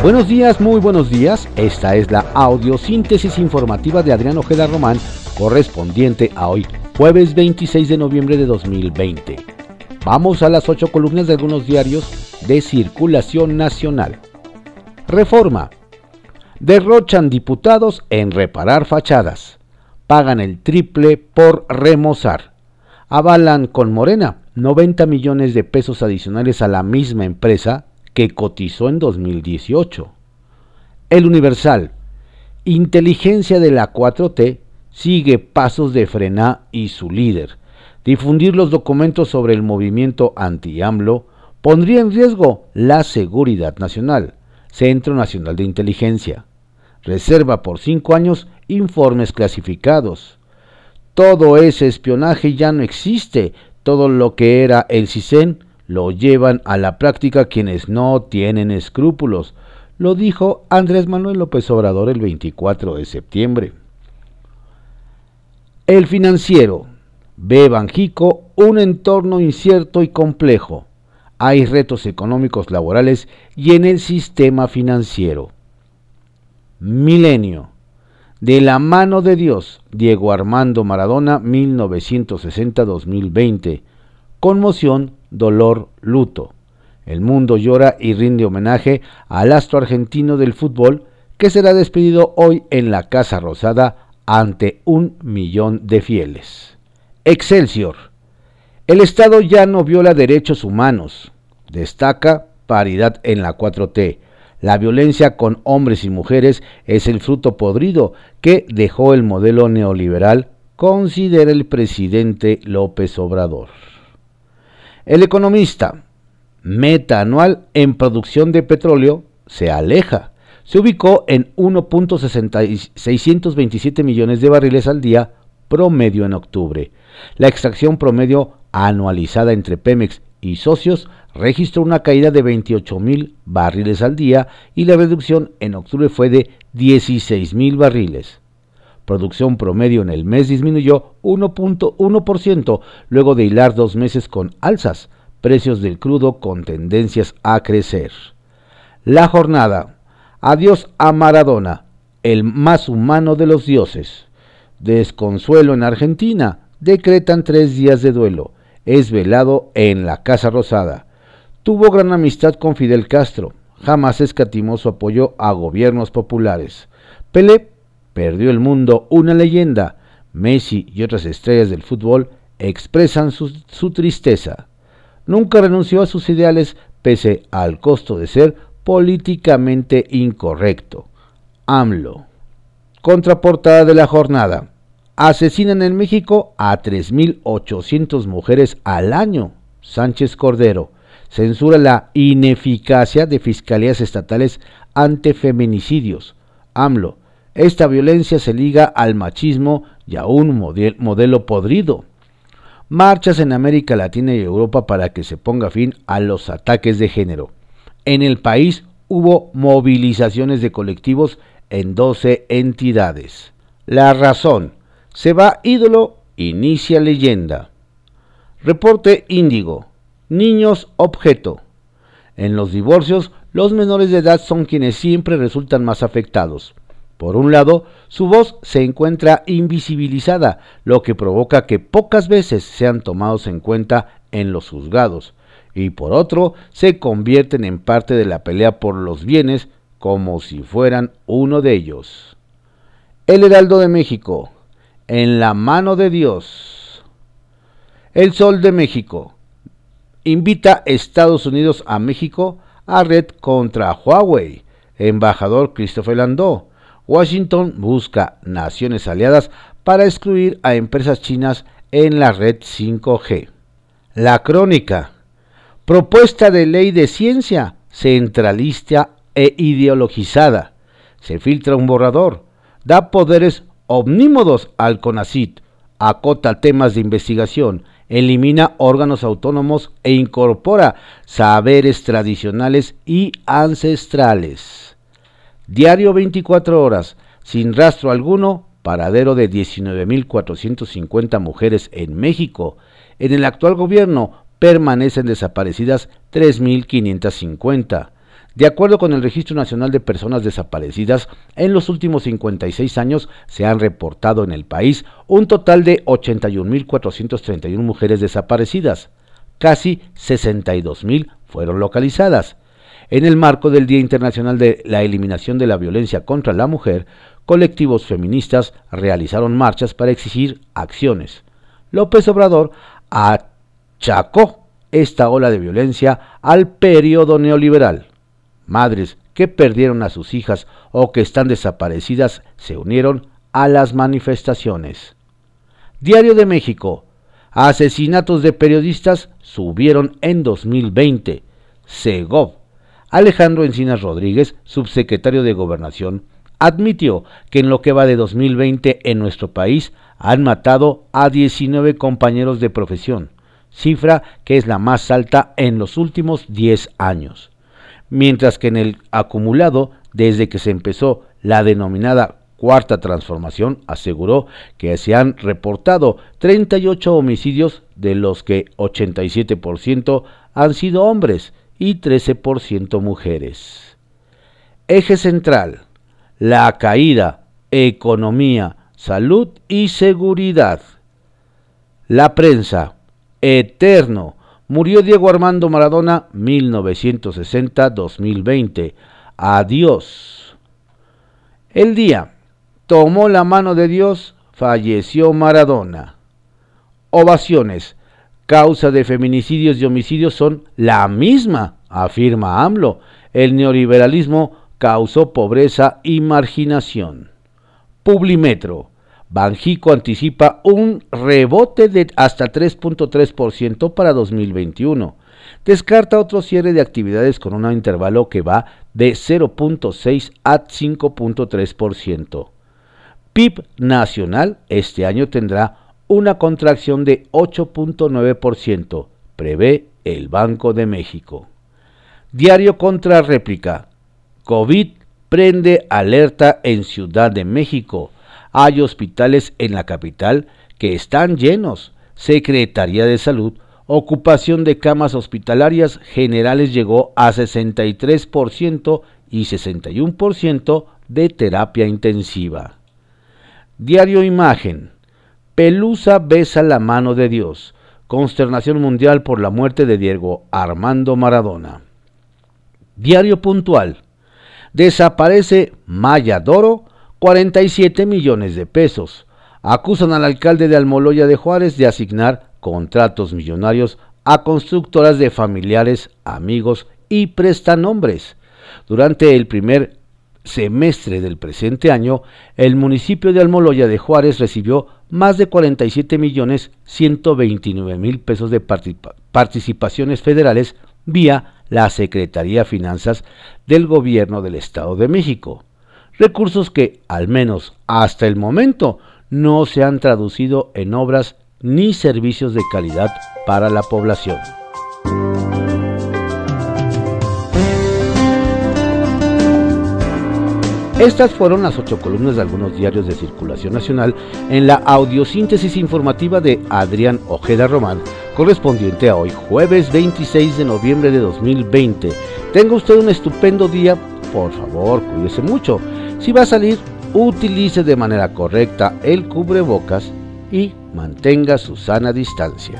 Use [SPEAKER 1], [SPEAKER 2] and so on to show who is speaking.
[SPEAKER 1] Buenos días, muy buenos días. Esta es la audiosíntesis informativa de Adrián Ojeda Román, correspondiente a hoy, jueves 26 de noviembre de 2020. Vamos a las ocho columnas de algunos diarios de circulación nacional. Reforma. Derrochan diputados en reparar fachadas. Pagan el triple por remozar. Avalan con Morena 90 millones de pesos adicionales a la misma empresa que cotizó en 2018. El Universal. Inteligencia de la 4T sigue pasos de Frena y su líder. Difundir los documentos sobre el movimiento anti-AMLO pondría en riesgo la seguridad nacional. Centro Nacional de Inteligencia. Reserva por cinco años informes clasificados. Todo ese espionaje ya no existe. Todo lo que era el CISEN lo llevan a la práctica quienes no tienen escrúpulos. Lo dijo Andrés Manuel López Obrador el 24 de septiembre. El financiero ve Banjico un entorno incierto y complejo. Hay retos económicos laborales y en el sistema financiero. Milenio. De la mano de Dios, Diego Armando Maradona, 1960-2020. Conmoción, dolor, luto. El mundo llora y rinde homenaje al astro argentino del fútbol que será despedido hoy en la Casa Rosada ante un millón de fieles. Excelsior. El Estado ya no viola derechos humanos. Destaca paridad en la 4T. La violencia con hombres y mujeres es el fruto podrido que dejó el modelo neoliberal, considera el presidente López Obrador. El economista, meta anual en producción de petróleo, se aleja. Se ubicó en 1.627 millones de barriles al día promedio en octubre. La extracción promedio anualizada entre Pemex y socios registró una caída de 28 mil barriles al día y la reducción en octubre fue de 16 mil barriles producción promedio en el mes disminuyó 1.1% luego de hilar dos meses con alzas, precios del crudo con tendencias a crecer. La jornada. Adiós a Maradona, el más humano de los dioses. Desconsuelo en Argentina. Decretan tres días de duelo. Es velado en la Casa Rosada. Tuvo gran amistad con Fidel Castro. Jamás escatimó su apoyo a gobiernos populares. Pelé perdió el mundo una leyenda. Messi y otras estrellas del fútbol expresan su, tristeza. Nunca renunció a sus ideales pese al costo de ser políticamente incorrecto. AMLO. Contraportada de la jornada. Asesinan en México a 3.800 mujeres al año. Sánchez Cordero. Censura la ineficacia de fiscalías estatales ante feminicidios. AMLO esta violencia se liga al machismo y a un modelo podrido. Marchas en América Latina y Europa para que se ponga fin a los ataques de género. En el país hubo movilizaciones de colectivos en 12 entidades. La razón. Se va ídolo, inicia leyenda. Reporte Índigo. Niños objeto. En los divorcios, los menores de edad son quienes siempre resultan más afectados. Por un lado, su voz se encuentra invisibilizada, lo que provoca que pocas veces sean tomados en cuenta en los juzgados, y por otro, se convierten en parte de la pelea por los bienes como si fueran uno de ellos. El Heraldo de México, en la mano de Dios. El Sol de México invita Estados Unidos a México a red contra Huawei. Embajador Christopher Landau Washington busca naciones aliadas para excluir a empresas chinas en la red 5G. La crónica. Propuesta de ley de ciencia centralista e ideologizada. Se filtra un borrador. Da poderes omnímodos al CONACIT. Acota temas de investigación. Elimina órganos autónomos e incorpora saberes tradicionales y ancestrales. Diario 24 horas, sin rastro alguno, paradero de 19.450 mujeres en México. En el actual gobierno permanecen desaparecidas 3.550. De acuerdo con el Registro Nacional de Personas Desaparecidas, en los últimos 56 años se han reportado en el país un total de 81.431 mujeres desaparecidas. Casi 62.000 fueron localizadas. En el marco del Día Internacional de la Eliminación de la Violencia contra la Mujer, colectivos feministas realizaron marchas para exigir acciones. López Obrador achacó esta ola de violencia al periodo neoliberal. Madres que perdieron a sus hijas o que están desaparecidas se unieron a las manifestaciones. Diario de México. Asesinatos de periodistas subieron en 2020. Segov Alejandro Encinas Rodríguez, subsecretario de Gobernación, admitió que en lo que va de 2020 en nuestro país han matado a 19 compañeros de profesión, cifra que es la más alta en los últimos 10 años, mientras que en el acumulado desde que se empezó la denominada cuarta transformación aseguró que se han reportado 38 homicidios de los que 87% han sido hombres y 13% mujeres. Eje central, la caída, economía, salud y seguridad. La prensa, eterno, murió Diego Armando Maradona 1960-2020. Adiós. El día, tomó la mano de Dios, falleció Maradona. Ovaciones, causa de feminicidios y homicidios son la misma, afirma AMLO. El neoliberalismo causó pobreza y marginación. Publimetro. Banjico anticipa un rebote de hasta 3.3% para 2021. Descarta otro cierre de actividades con un intervalo que va de 0.6 a 5.3%. PIB nacional este año tendrá una contracción de 8.9%, prevé el Banco de México. Diario contra réplica. COVID prende alerta en Ciudad de México. Hay hospitales en la capital que están llenos. Secretaría de Salud, ocupación de camas hospitalarias generales llegó a 63% y 61% de terapia intensiva. Diario Imagen. Pelusa besa la mano de Dios. Consternación mundial por la muerte de Diego Armando Maradona. Diario puntual. Desaparece Maya Doro, 47 millones de pesos. Acusan al alcalde de Almoloya de Juárez de asignar contratos millonarios a constructoras de familiares, amigos y prestanombres. Durante el primer semestre del presente año, el municipio de Almoloya de Juárez recibió más de 47 millones 129 mil pesos de participaciones federales vía la Secretaría de Finanzas del Gobierno del Estado de México. Recursos que, al menos hasta el momento, no se han traducido en obras ni servicios de calidad para la población. Estas fueron las ocho columnas de algunos diarios de circulación nacional en la audiosíntesis informativa de Adrián Ojeda Román, correspondiente a hoy, jueves 26 de noviembre de 2020. Tenga usted un estupendo día, por favor, cuídese mucho. Si va a salir, utilice de manera correcta el cubrebocas y mantenga su sana distancia.